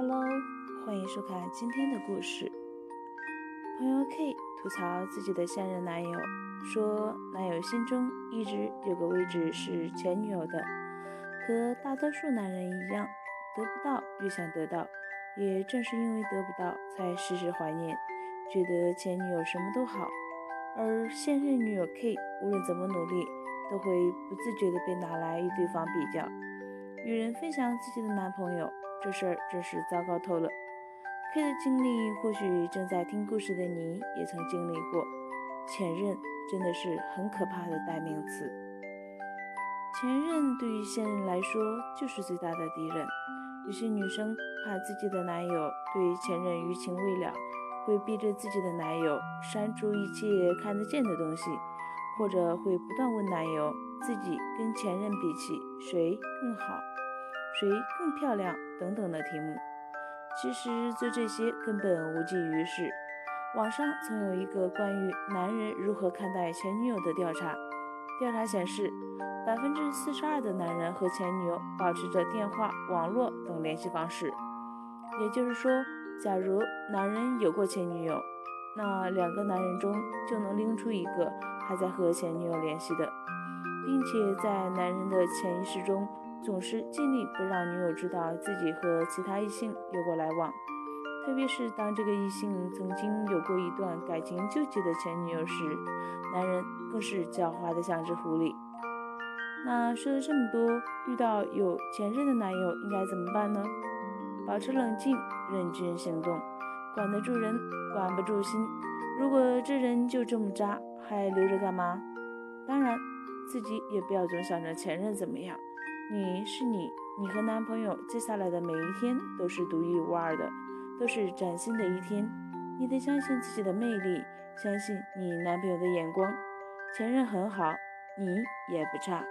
Hello，欢迎收看今天的故事。朋友 K 吐槽自己的现任男友，说男友心中一直有个位置是前女友的，和大多数男人一样，得不到越想得到，也正是因为得不到，才时时怀念，觉得前女友什么都好。而现任女友 K 无论怎么努力，都会不自觉地被拿来与对方比较，与人分享自己的男朋友，这事儿真是糟糕透了。K 的经历，或许正在听故事的你也曾经历过。前任真的是很可怕的代名词。前任对于现任来说就是最大的敌人。有些女生怕自己的男友对前任余情未了。会逼着自己的男友删除一切看得见的东西，或者会不断问男友自己跟前任比起谁更好，谁更漂亮等等的题目。其实做这些根本无济于事。网上曾有一个关于男人如何看待前女友的调查，调查显示，百分之四十二的男人和前女友保持着电话、网络等联系方式，也就是说。假如男人有过前女友，那两个男人中就能拎出一个还在和前女友联系的，并且在男人的潜意识中总是尽力不让女友知道自己和其他异性有过来往，特别是当这个异性曾经有过一段感情纠结的前女友时，男人更是狡猾的像只狐狸。那说了这么多，遇到有前任的男友应该怎么办呢？保持冷静，认真行动，管得住人，管不住心。如果这人就这么渣，还留着干嘛？当然，自己也不要总想着前任怎么样。你是你，你和男朋友接下来的每一天都是独一无二的，都是崭新的一天。你得相信自己的魅力，相信你男朋友的眼光。前任很好，你也不差。